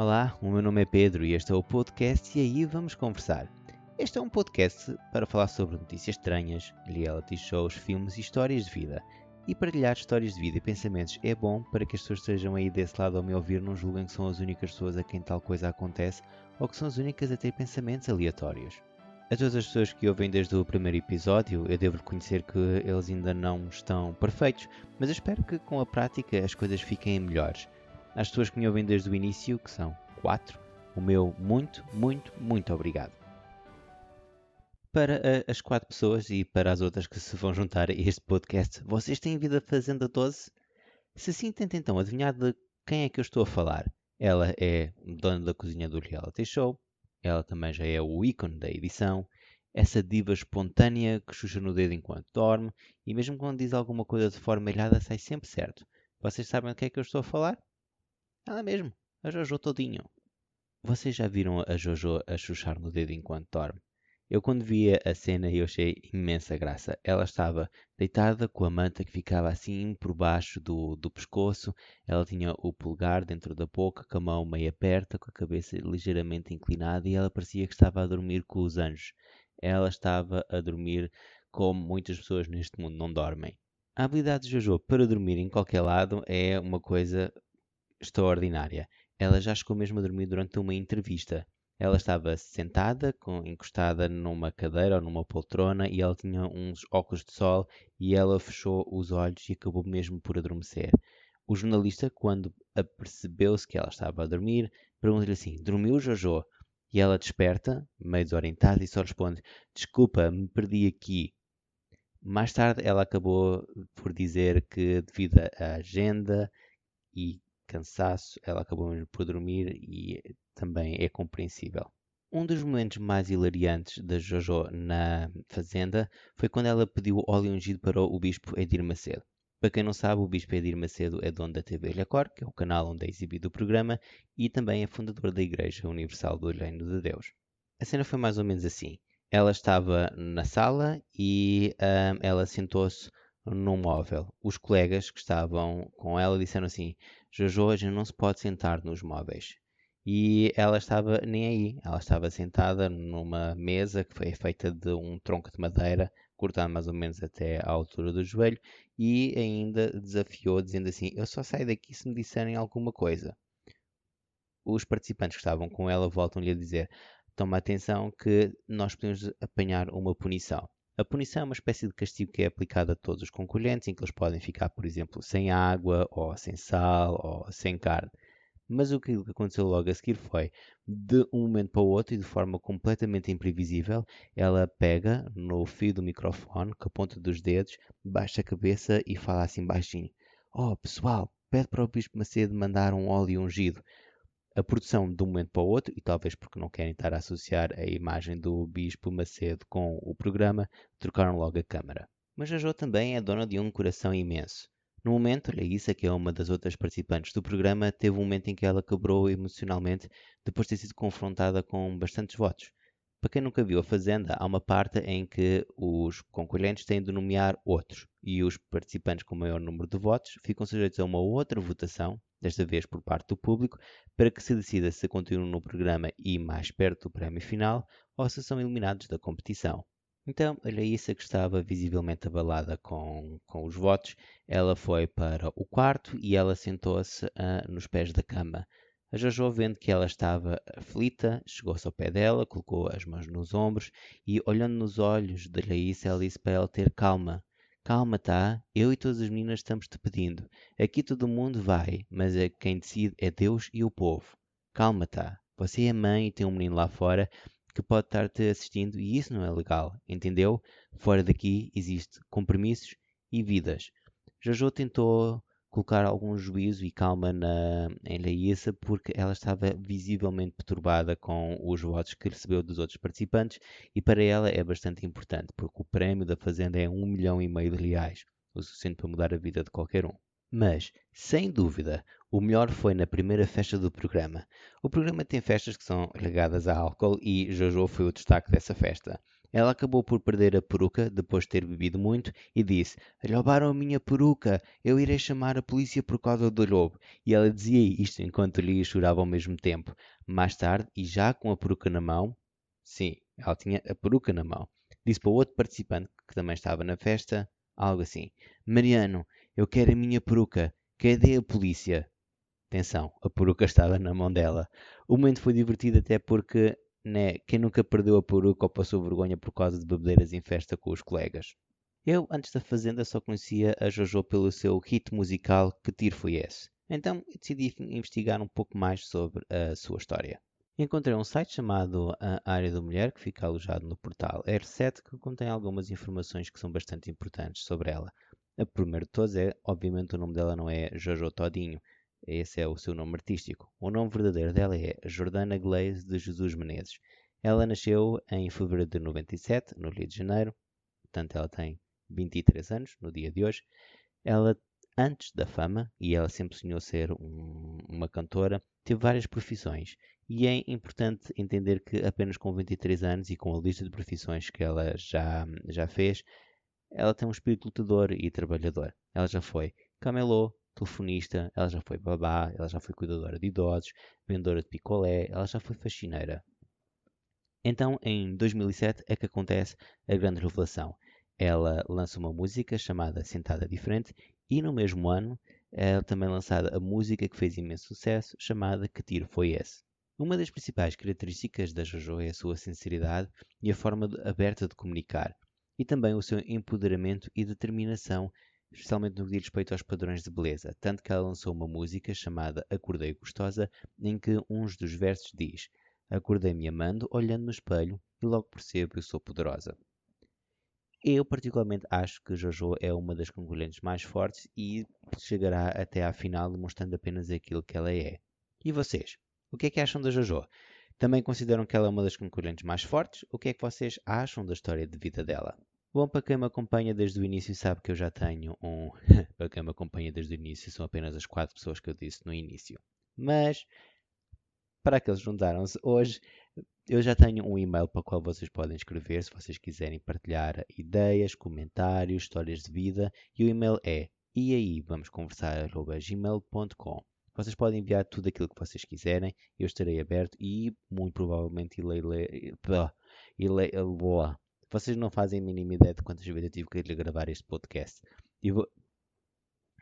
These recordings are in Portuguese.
Olá, o meu nome é Pedro e este é o podcast E aí vamos conversar. Este é um podcast para falar sobre notícias estranhas, reality shows, filmes e histórias de vida. E partilhar histórias de vida e pensamentos é bom para que as pessoas estejam aí desse lado ao me ouvir não julguem que são as únicas pessoas a quem tal coisa acontece ou que são as únicas a ter pensamentos aleatórios. A todas as pessoas que ouvem desde o primeiro episódio, eu devo reconhecer que eles ainda não estão perfeitos, mas eu espero que com a prática as coisas fiquem melhores. Às pessoas que me ouvem desde o início, que são quatro, o meu muito, muito, muito obrigado. Para uh, as quatro pessoas e para as outras que se vão juntar a este podcast, vocês têm vida Fazenda 12? Se sim, tentem então adivinhar de quem é que eu estou a falar. Ela é dona da cozinha do reality show, ela também já é o ícone da edição, essa diva espontânea que chucha no dedo enquanto dorme e mesmo quando diz alguma coisa de forma ilhada sai sempre certo. Vocês sabem do que é que eu estou a falar? Ela mesmo, a Jojo todinho. Vocês já viram a Jojo a chuchar no dedo enquanto dorme? Eu quando via a cena eu achei imensa graça. Ela estava deitada com a manta que ficava assim por baixo do, do pescoço. Ela tinha o pulgar dentro da boca, com a mão meio aberta, com a cabeça ligeiramente inclinada e ela parecia que estava a dormir com os anjos. Ela estava a dormir como muitas pessoas neste mundo não dormem. A habilidade de Jojo para dormir em qualquer lado é uma coisa extraordinária. Ela já chegou mesmo a dormir durante uma entrevista. Ela estava sentada, com, encostada numa cadeira ou numa poltrona, e ela tinha uns óculos de sol e ela fechou os olhos e acabou mesmo por adormecer. O jornalista, quando apercebeu-se que ela estava a dormir, pergunta-lhe assim: Dormiu, Jojo? E ela desperta, meio desorientada, e só responde: Desculpa, me perdi aqui. Mais tarde, ela acabou por dizer que, devido à agenda e cansaço, ela acabou mesmo por dormir e também é compreensível. Um dos momentos mais hilariantes da Jojo na Fazenda foi quando ela pediu óleo ungido para o Bispo Edir Macedo. Para quem não sabe, o Bispo Edir Macedo é dono da TV Ilhacor, que é o canal onde é exibido o programa, e também é fundador da Igreja Universal do Reino de Deus. A cena foi mais ou menos assim. Ela estava na sala e um, ela sentou-se num móvel. Os colegas que estavam com ela disseram assim: Jojo, hoje não se pode sentar nos móveis. E ela estava nem aí. Ela estava sentada numa mesa que foi feita de um tronco de madeira, cortado mais ou menos até à altura do joelho, e ainda desafiou, dizendo assim: Eu só saio daqui se me disserem alguma coisa. Os participantes que estavam com ela voltam-lhe a dizer: Toma atenção que nós podemos apanhar uma punição. A punição é uma espécie de castigo que é aplicado a todos os concorrentes, em que eles podem ficar, por exemplo, sem água, ou sem sal, ou sem carne. Mas o que aconteceu logo a seguir foi, de um momento para o outro e de forma completamente imprevisível, ela pega no fio do microfone, com a ponta dos dedos, baixa a cabeça e fala assim baixinho: Oh, pessoal, pede para o Bispo Macedo mandar um óleo ungido a produção de um momento para o outro, e talvez porque não querem estar a associar a imagem do Bispo Macedo com o programa, trocaram logo a câmara. Mas a Jo também é dona de um coração imenso. No momento, Raíssa, que é uma das outras participantes do programa, teve um momento em que ela quebrou emocionalmente depois de ter sido confrontada com bastantes votos. Para quem nunca viu a Fazenda, há uma parte em que os concorrentes têm de nomear outros e os participantes com maior número de votos ficam sujeitos a uma outra votação desta vez por parte do público, para que se decida se continuam no programa e mais perto do prémio final ou se são eliminados da competição. Então, a Laísa, que estava visivelmente abalada com, com os votos, ela foi para o quarto e ela sentou-se uh, nos pés da cama. A Jojo, vendo que ela estava aflita, chegou-se ao pé dela, colocou as mãos nos ombros e, olhando nos olhos de Laísa, ela disse para ela ter calma, Calma, tá? Eu e todas as meninas estamos te pedindo. Aqui todo mundo vai, mas é quem decide é Deus e o povo. Calma, tá? Você é mãe e tem um menino lá fora que pode estar-te assistindo e isso não é legal, entendeu? Fora daqui existe compromissos e vidas. Jojo tentou colocar algum juízo e calma na, em Laísa porque ela estava visivelmente perturbada com os votos que recebeu dos outros participantes e para ela é bastante importante porque o prémio da Fazenda é um milhão e meio de reais, o suficiente para mudar a vida de qualquer um. Mas, sem dúvida, o melhor foi na primeira festa do programa. O programa tem festas que são ligadas a álcool e Jojo foi o destaque dessa festa. Ela acabou por perder a peruca depois de ter bebido muito e disse: Roubaram a minha peruca, eu irei chamar a polícia por causa do lobo. E ela dizia isto enquanto Lia chorava ao mesmo tempo. Mais tarde, e já com a peruca na mão, sim, ela tinha a peruca na mão, disse para o outro participante que também estava na festa algo assim: Mariano, eu quero a minha peruca, cadê a polícia? Atenção, a peruca estava na mão dela. O momento foi divertido até porque, né, quem nunca perdeu a peruca ou passou vergonha por causa de bebedeiras em festa com os colegas? Eu, antes da Fazenda, só conhecia a Jojo pelo seu hit musical Que Tiro Foi Esse? Então decidi investigar um pouco mais sobre a sua história. Encontrei um site chamado A Área da Mulher, que fica alojado no portal R7, que contém algumas informações que são bastante importantes sobre ela. A primeira de todas é, obviamente, o nome dela não é Jojo Todinho, esse é o seu nome artístico. O nome verdadeiro dela é Jordana Glaze de Jesus Menezes. Ela nasceu em fevereiro de 97, no Rio de Janeiro. Portanto, ela tem 23 anos no dia de hoje. Ela, antes da fama, e ela sempre sonhou ser um, uma cantora, teve várias profissões. E é importante entender que apenas com 23 anos e com a lista de profissões que ela já, já fez, ela tem um espírito lutador e trabalhador. Ela já foi camelô, telefonista, ela já foi babá, ela já foi cuidadora de idosos, vendedora de picolé, ela já foi faxineira. Então, em 2007 é que acontece a grande revelação. Ela lança uma música chamada Sentada Diferente e no mesmo ano é também lançada a música que fez imenso sucesso chamada Que Tiro Foi Esse? Uma das principais características da JoJo é a sua sinceridade e a forma aberta de comunicar, e também o seu empoderamento e determinação especialmente no que diz respeito aos padrões de beleza, tanto que ela lançou uma música chamada Acordei Gostosa, em que um dos versos diz Acordei-me amando, olhando no espelho, e logo percebo que sou poderosa. Eu particularmente acho que Jojo é uma das concorrentes mais fortes e chegará até à final demonstrando apenas aquilo que ela é. E vocês? O que é que acham da Jojo? Também consideram que ela é uma das concorrentes mais fortes? O que é que vocês acham da história de vida dela? Bom, para quem me acompanha desde o início sabe que eu já tenho um. para quem me acompanha desde o início, são apenas as quatro pessoas que eu disse no início. Mas, para aqueles que juntaram-se hoje, eu já tenho um e-mail para o qual vocês podem escrever se vocês quiserem partilhar ideias, comentários, histórias de vida. E o e-mail é e aí vamos conversar gmail.com. Vocês podem enviar tudo aquilo que vocês quiserem, eu estarei aberto e muito provavelmente irei ler. Irei, vocês não fazem a mínima ideia de quantas vezes eu tive que gravar este podcast. E vou...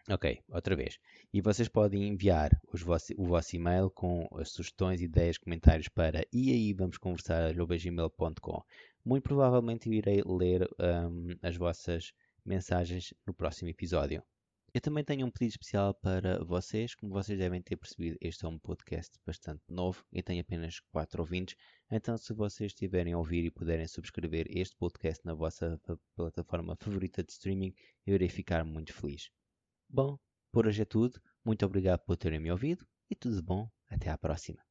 Ok, outra vez. E vocês podem enviar o vosso e-mail com sugestões, ideias, comentários para e aí vamos conversar gmail.com. Muito provavelmente irei ler um, as vossas mensagens no próximo episódio. Eu também tenho um pedido especial para vocês. Como vocês devem ter percebido, este é um podcast bastante novo e tem apenas 4 ouvintes. Então, se vocês estiverem a ouvir e puderem subscrever este podcast na vossa plataforma favorita de streaming, eu irei ficar muito feliz. Bom, por hoje é tudo. Muito obrigado por terem me ouvido e tudo bom. Até à próxima.